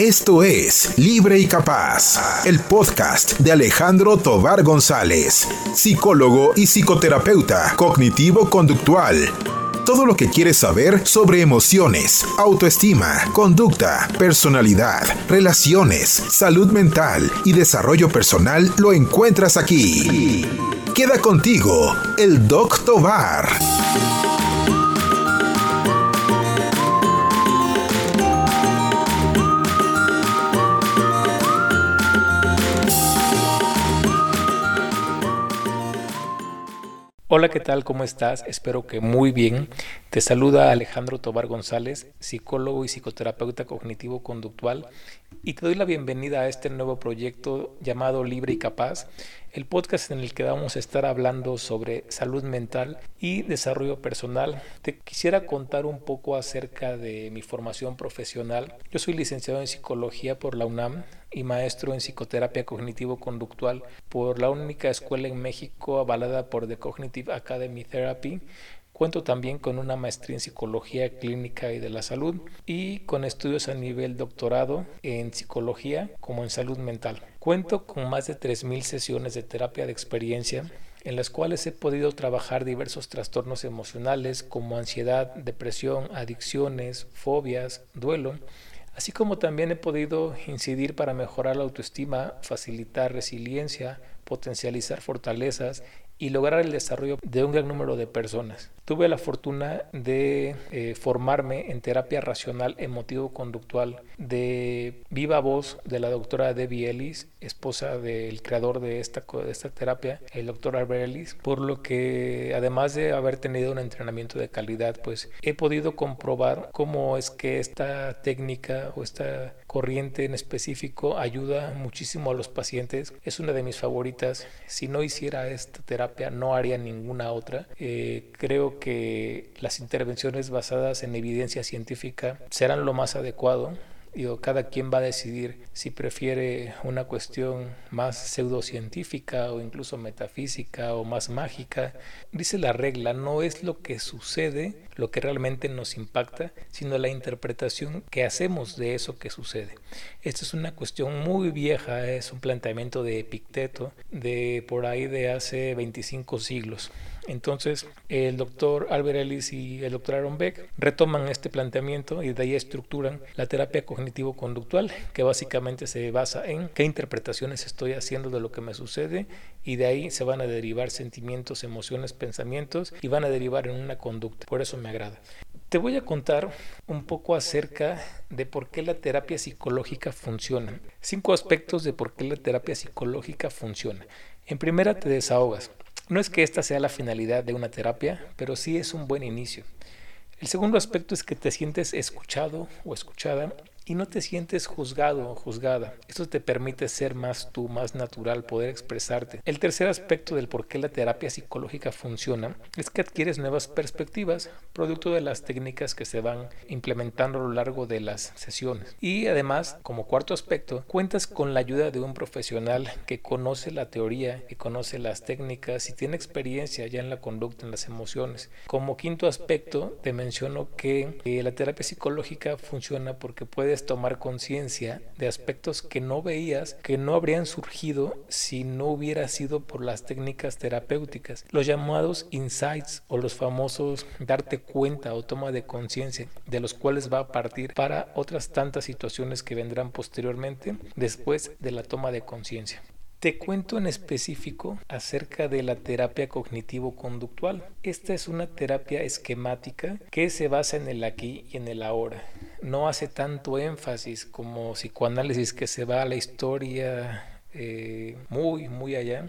Esto es Libre y Capaz, el podcast de Alejandro Tobar González, psicólogo y psicoterapeuta cognitivo-conductual. Todo lo que quieres saber sobre emociones, autoestima, conducta, personalidad, relaciones, salud mental y desarrollo personal lo encuentras aquí. Queda contigo, el Doc Tobar. Hola, ¿qué tal? ¿Cómo estás? Espero que muy bien. Te saluda Alejandro Tobar González, psicólogo y psicoterapeuta cognitivo-conductual, y te doy la bienvenida a este nuevo proyecto llamado Libre y Capaz, el podcast en el que vamos a estar hablando sobre salud mental y desarrollo personal. Te quisiera contar un poco acerca de mi formación profesional. Yo soy licenciado en psicología por la UNAM y maestro en psicoterapia cognitivo-conductual por la única escuela en México avalada por The Cognitive Academy Therapy Cuento también con una maestría en psicología clínica y de la salud y con estudios a nivel doctorado en psicología como en salud mental. Cuento con más de 3.000 sesiones de terapia de experiencia en las cuales he podido trabajar diversos trastornos emocionales como ansiedad, depresión, adicciones, fobias, duelo, así como también he podido incidir para mejorar la autoestima, facilitar resiliencia, potencializar fortalezas y lograr el desarrollo de un gran número de personas. Tuve la fortuna de eh, formarme en terapia racional emotivo-conductual de viva voz de la doctora Debbie Ellis, esposa del creador de esta, de esta terapia, el doctor Albert Ellis, por lo que además de haber tenido un entrenamiento de calidad, pues he podido comprobar cómo es que esta técnica o esta corriente en específico ayuda muchísimo a los pacientes. Es una de mis favoritas. Si no hiciera esta terapia, no haría ninguna otra. Eh, creo que las intervenciones basadas en evidencia científica serán lo más adecuado cada quien va a decidir si prefiere una cuestión más pseudocientífica o incluso metafísica o más mágica. Dice la regla, no es lo que sucede lo que realmente nos impacta, sino la interpretación que hacemos de eso que sucede. Esta es una cuestión muy vieja, es un planteamiento de Epicteto de por ahí de hace 25 siglos. Entonces, el doctor Albert Ellis y el doctor Aaron Beck retoman este planteamiento y de ahí estructuran la terapia cognitivo-conductual, que básicamente se basa en qué interpretaciones estoy haciendo de lo que me sucede y de ahí se van a derivar sentimientos, emociones, pensamientos y van a derivar en una conducta. Por eso me agrada. Te voy a contar un poco acerca de por qué la terapia psicológica funciona. Cinco aspectos de por qué la terapia psicológica funciona. En primera, te desahogas. No es que esta sea la finalidad de una terapia, pero sí es un buen inicio. El segundo aspecto es que te sientes escuchado o escuchada y no te sientes juzgado o juzgada. Esto te permite ser más tú, más natural, poder expresarte. El tercer aspecto del por qué la terapia psicológica funciona es que adquieres nuevas perspectivas, producto de las técnicas que se van implementando a lo largo de las sesiones. Y además, como cuarto aspecto, cuentas con la ayuda de un profesional que conoce la teoría, que conoce las técnicas y tiene experiencia ya en la conducta, en las emociones. Como quinto aspecto, te menciono que eh, la terapia psicológica funciona porque puedes tomar conciencia de aspectos que no veías, que no habrían surgido si no hubiera sido por las técnicas terapéuticas. Los llamados insights o los famosos darte cuenta o toma de conciencia, de los cuales va a partir para otras tantas situaciones que vendrán posteriormente después de la toma de conciencia. Te cuento en específico acerca de la terapia cognitivo-conductual. Esta es una terapia esquemática que se basa en el aquí y en el ahora no hace tanto énfasis como psicoanálisis que se va a la historia eh, muy, muy allá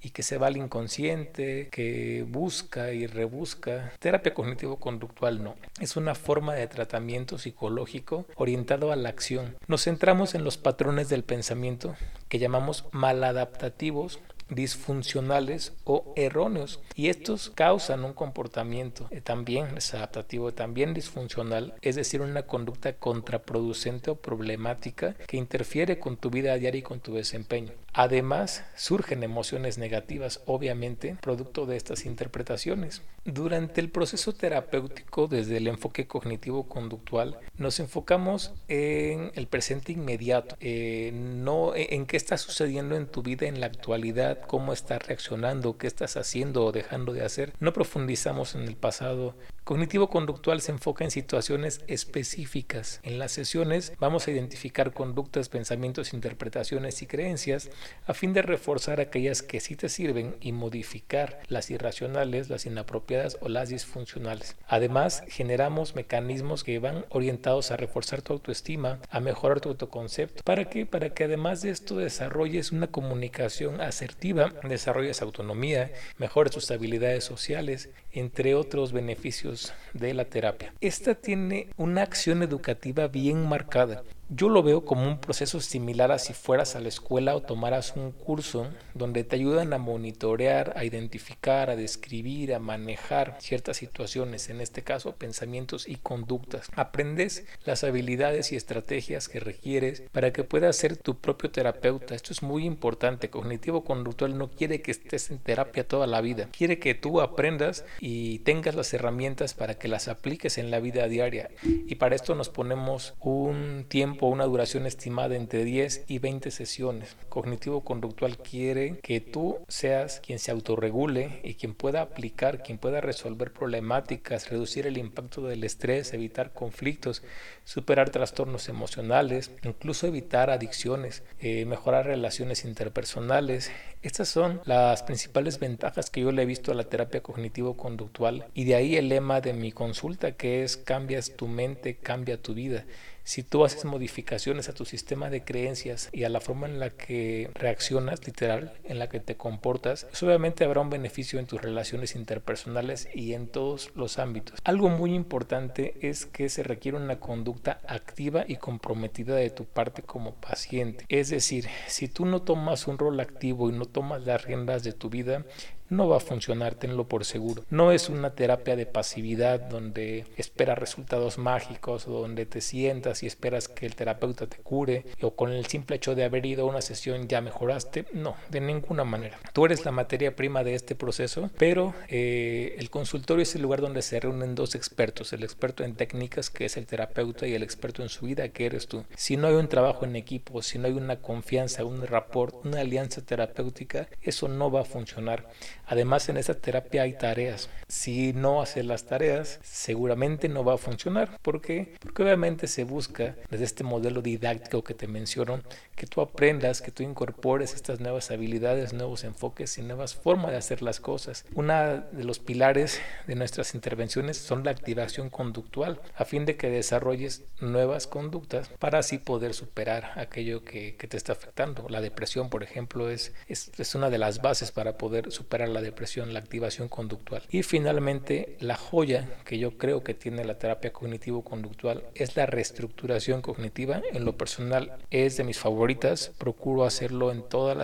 y que se va al inconsciente, que busca y rebusca. Terapia cognitivo-conductual no. Es una forma de tratamiento psicológico orientado a la acción. Nos centramos en los patrones del pensamiento que llamamos maladaptativos disfuncionales o erróneos y estos causan un comportamiento eh, también desadaptativo, también disfuncional, es decir, una conducta contraproducente o problemática que interfiere con tu vida diaria y con tu desempeño. Además, surgen emociones negativas, obviamente, producto de estas interpretaciones. Durante el proceso terapéutico, desde el enfoque cognitivo-conductual, nos enfocamos en el presente inmediato, eh, no en qué está sucediendo en tu vida en la actualidad, cómo estás reaccionando, qué estás haciendo o dejando de hacer. No profundizamos en el pasado Cognitivo-conductual se enfoca en situaciones específicas. En las sesiones vamos a identificar conductas, pensamientos, interpretaciones y creencias a fin de reforzar aquellas que sí te sirven y modificar las irracionales, las inapropiadas o las disfuncionales. Además, generamos mecanismos que van orientados a reforzar tu autoestima, a mejorar tu autoconcepto. ¿Para qué? Para que además de esto desarrolles una comunicación asertiva, desarrolles autonomía, mejores tus habilidades sociales, entre otros beneficios de la terapia. Esta tiene una acción educativa bien marcada. Yo lo veo como un proceso similar a si fueras a la escuela o tomaras un curso donde te ayudan a monitorear, a identificar, a describir, a manejar ciertas situaciones, en este caso pensamientos y conductas. Aprendes las habilidades y estrategias que requieres para que puedas ser tu propio terapeuta. Esto es muy importante. Cognitivo conductual no quiere que estés en terapia toda la vida. Quiere que tú aprendas y tengas las herramientas para que las apliques en la vida diaria. Y para esto nos ponemos un tiempo una duración estimada entre 10 y 20 sesiones. Cognitivo conductual quiere que tú seas quien se autorregule y quien pueda aplicar, quien pueda resolver problemáticas, reducir el impacto del estrés, evitar conflictos, superar trastornos emocionales, incluso evitar adicciones, eh, mejorar relaciones interpersonales. Estas son las principales ventajas que yo le he visto a la terapia cognitivo-conductual y de ahí el lema de mi consulta que es cambias tu mente, cambia tu vida. Si tú haces modificaciones a tu sistema de creencias y a la forma en la que reaccionas, literal, en la que te comportas, pues obviamente habrá un beneficio en tus relaciones interpersonales y en todos los ámbitos. Algo muy importante es que se requiere una conducta activa y comprometida de tu parte como paciente. Es decir, si tú no tomas un rol activo y no tomas las riendas de tu vida, no va a funcionar, tenlo por seguro. No es una terapia de pasividad donde esperas resultados mágicos donde te sientas y esperas que el terapeuta te cure o con el simple hecho de haber ido a una sesión ya mejoraste. No, de ninguna manera. Tú eres la materia prima de este proceso, pero eh, el consultorio es el lugar donde se reúnen dos expertos, el experto en técnicas que es el terapeuta y el experto en su vida que eres tú. Si no hay un trabajo en equipo, si no hay una confianza, un rapport, una alianza terapéutica, eso no va a funcionar. Además, en esta terapia hay tareas. Si no haces las tareas, seguramente no va a funcionar. ¿Por qué? Porque obviamente se busca desde este modelo didáctico que te menciono, que tú aprendas, que tú incorpores estas nuevas habilidades, nuevos enfoques y nuevas formas de hacer las cosas. Una de los pilares de nuestras intervenciones son la activación conductual, a fin de que desarrolles nuevas conductas para así poder superar aquello que, te está afectando. La depresión, por ejemplo, es, es, es una de las bases para poder superar la la depresión, la activación conductual. Y finalmente, la joya que yo creo que tiene la terapia cognitivo-conductual es la reestructuración cognitiva. En lo personal es de mis favoritas. Procuro hacerlo en todos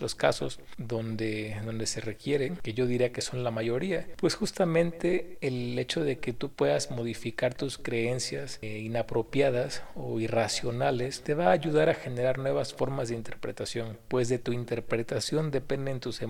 los casos donde, donde se requiere, que yo diría que son la mayoría. Pues justamente el hecho de que tú puedas modificar tus creencias eh, inapropiadas o irracionales te va a ayudar a generar nuevas formas de interpretación. Pues de tu interpretación dependen tus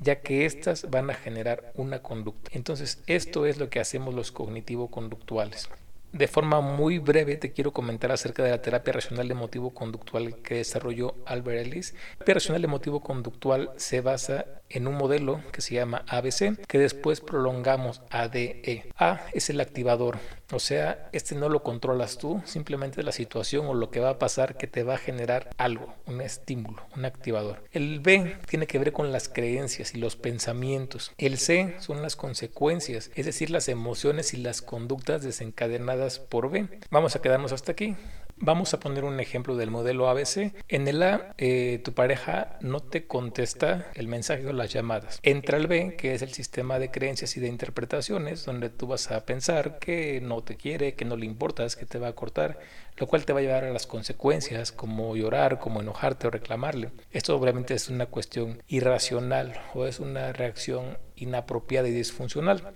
ya que éstas van a generar una conducta. Entonces, esto es lo que hacemos los cognitivo-conductuales. De forma muy breve te quiero comentar acerca de la terapia racional emotivo conductual que desarrolló Albert Ellis. La terapia racional emotivo conductual se basa en un modelo que se llama ABC, que después prolongamos ADE. A es el activador, o sea, este no lo controlas tú, simplemente la situación o lo que va a pasar que te va a generar algo, un estímulo, un activador. El B tiene que ver con las creencias y los pensamientos. El C son las consecuencias, es decir, las emociones y las conductas desencadenadas por B. Vamos a quedarnos hasta aquí. Vamos a poner un ejemplo del modelo ABC. En el A, eh, tu pareja no te contesta el mensaje o las llamadas. Entra el B, que es el sistema de creencias y de interpretaciones, donde tú vas a pensar que no te quiere, que no le importas, que te va a cortar, lo cual te va a llevar a las consecuencias como llorar, como enojarte o reclamarle. Esto obviamente es una cuestión irracional o es una reacción inapropiada y disfuncional.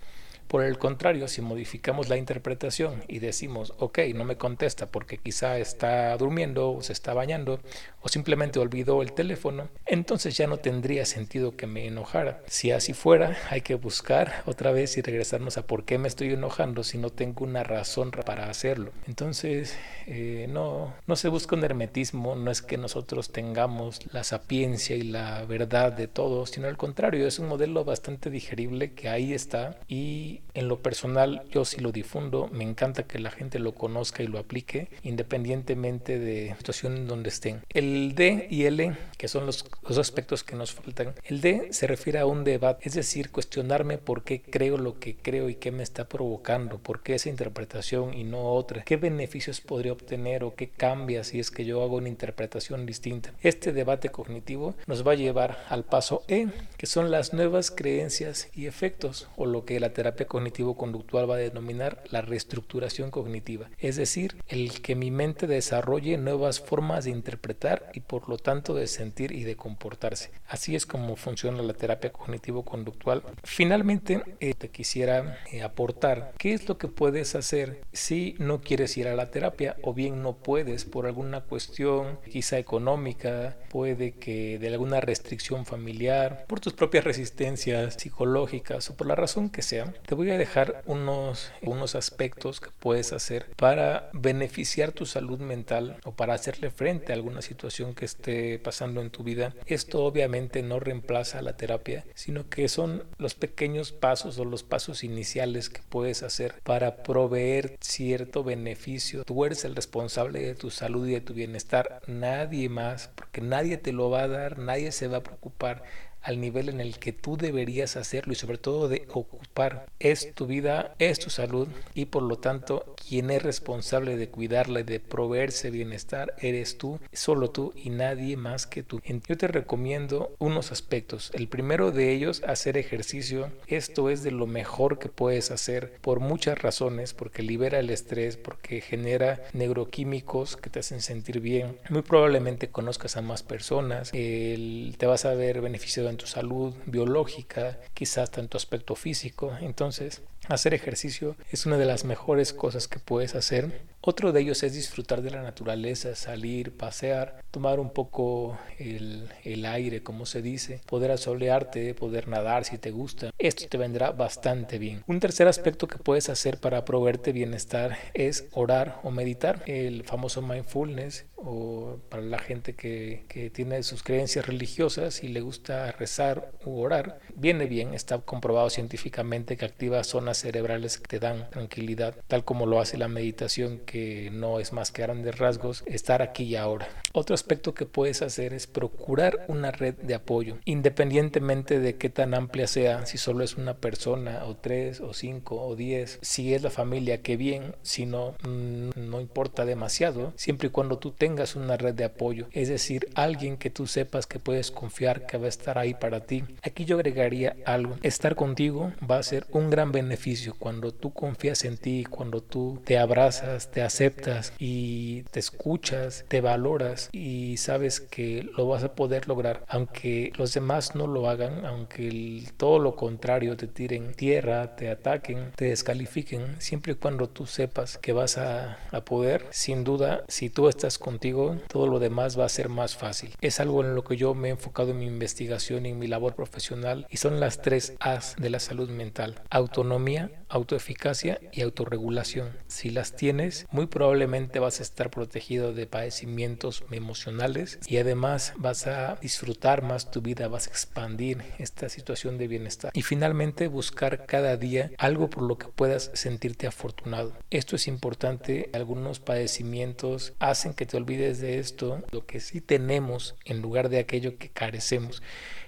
Por el contrario, si modificamos la interpretación y decimos, ok, no me contesta porque quizá está durmiendo o se está bañando o simplemente olvidó el teléfono, entonces ya no tendría sentido que me enojara. Si así fuera, hay que buscar otra vez y regresarnos a por qué me estoy enojando si no tengo una razón para hacerlo. Entonces, eh, no, no se busca un hermetismo, no es que nosotros tengamos la sapiencia y la verdad de todo, sino al contrario, es un modelo bastante digerible que ahí está y en lo personal yo sí lo difundo, me encanta que la gente lo conozca y lo aplique independientemente de la situación en donde estén. El D y L, que son los, los aspectos que nos faltan, el D se refiere a un debate, es decir, cuestionarme por qué creo lo que creo y qué me está provocando, por qué esa interpretación y no otra, qué beneficios podría obtener o qué cambia si es que yo hago una interpretación distinta. Este debate cognitivo nos va a llevar al paso E, que son las nuevas creencias y efectos, o lo que la terapia cognitivo-conductual va a denominar la reestructuración cognitiva, es decir, el que mi mente desarrolle nuevas formas de interpretar y por lo tanto de sentir y de comportarse. Así es como funciona la terapia cognitivo-conductual. Finalmente, eh, te quisiera eh, aportar qué es lo que puedes hacer si no quieres ir a la terapia o bien no puedes por alguna cuestión quizá económica, puede que de alguna restricción familiar, por tus propias resistencias psicológicas o por la razón que sea, te voy a dejar unos, unos aspectos que puedes hacer para beneficiar tu salud mental o para hacerle frente a alguna situación que esté pasando en tu vida. Esto obviamente no reemplaza la terapia, sino que son los pequeños pasos o los pasos iniciales que puedes hacer para proveer cierto beneficio. Tú eres el responsable de tu salud y de tu bienestar, nadie más, porque nadie te lo va a dar, nadie se va a preocupar al nivel en el que tú deberías hacerlo y sobre todo de ocupar. Es tu vida, es tu salud y por lo tanto quien es responsable de cuidarla y de proveerse bienestar eres tú, solo tú y nadie más que tú. Yo te recomiendo unos aspectos. El primero de ellos, hacer ejercicio. Esto es de lo mejor que puedes hacer por muchas razones, porque libera el estrés, porque genera neuroquímicos que te hacen sentir bien. Muy probablemente conozcas a más personas, te vas a ver beneficiado en tu salud biológica, quizás en tu aspecto físico. Entonces, hacer ejercicio es una de las mejores cosas que puedes hacer. Otro de ellos es disfrutar de la naturaleza, salir, pasear, tomar un poco el, el, aire, como se dice, poder asolearte, poder nadar si te gusta. Esto te vendrá bastante bien. Un tercer aspecto que puedes hacer para proveerte bienestar es orar o meditar. El famoso mindfulness o para la gente que, que tiene sus creencias religiosas y le gusta rezar u orar, viene bien, está comprobado científicamente que activa zonas cerebrales que te dan tranquilidad, tal como lo hace la meditación que no es más que grandes rasgos estar aquí y ahora. Otro aspecto que puedes hacer es procurar una red de apoyo, independientemente de qué tan amplia sea, si solo es una persona o tres o cinco o diez, si es la familia, qué bien, si no, mm, no importa demasiado, siempre y cuando tú tengas una red de apoyo, es decir, alguien que tú sepas que puedes confiar que va a estar ahí para ti. Aquí yo agregaría algo, estar contigo va a ser un gran beneficio cuando tú confías en ti, cuando tú te abrazas, te aceptas y te escuchas, te valoras y sabes que lo vas a poder lograr, aunque los demás no lo hagan, aunque todo lo contrario te tiren tierra, te ataquen, te descalifiquen, siempre y cuando tú sepas que vas a, a poder, sin duda, si tú estás contigo, todo lo demás va a ser más fácil. Es algo en lo que yo me he enfocado en mi investigación y en mi labor profesional y son las tres A's de la salud mental. Autonomía, autoeficacia y autorregulación. Si las tienes, muy probablemente vas a estar protegido de padecimientos emocionales y además vas a disfrutar más tu vida, vas a expandir esta situación de bienestar. Y finalmente buscar cada día algo por lo que puedas sentirte afortunado. Esto es importante. Algunos padecimientos hacen que te olvides de esto, lo que sí tenemos en lugar de aquello que carecemos.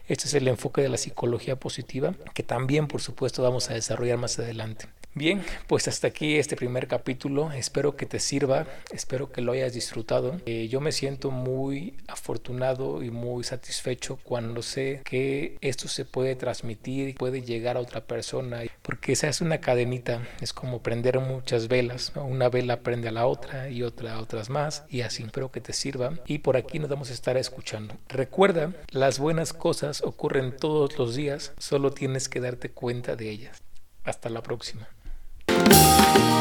Este es el enfoque de la psicología positiva que también por supuesto vamos a desarrollar más adelante. Bien, pues hasta aquí este primer capítulo. Espero que te sirva, espero que lo hayas disfrutado. Eh, yo me siento muy afortunado y muy satisfecho cuando sé que esto se puede transmitir puede llegar a otra persona, porque esa es una cadenita, es como prender muchas velas. Una vela prende a la otra y otra a otras más y así. Espero que te sirva y por aquí nos vamos a estar escuchando. Recuerda, las buenas cosas ocurren todos los días, solo tienes que darte cuenta de ellas. Hasta la próxima. Thank you.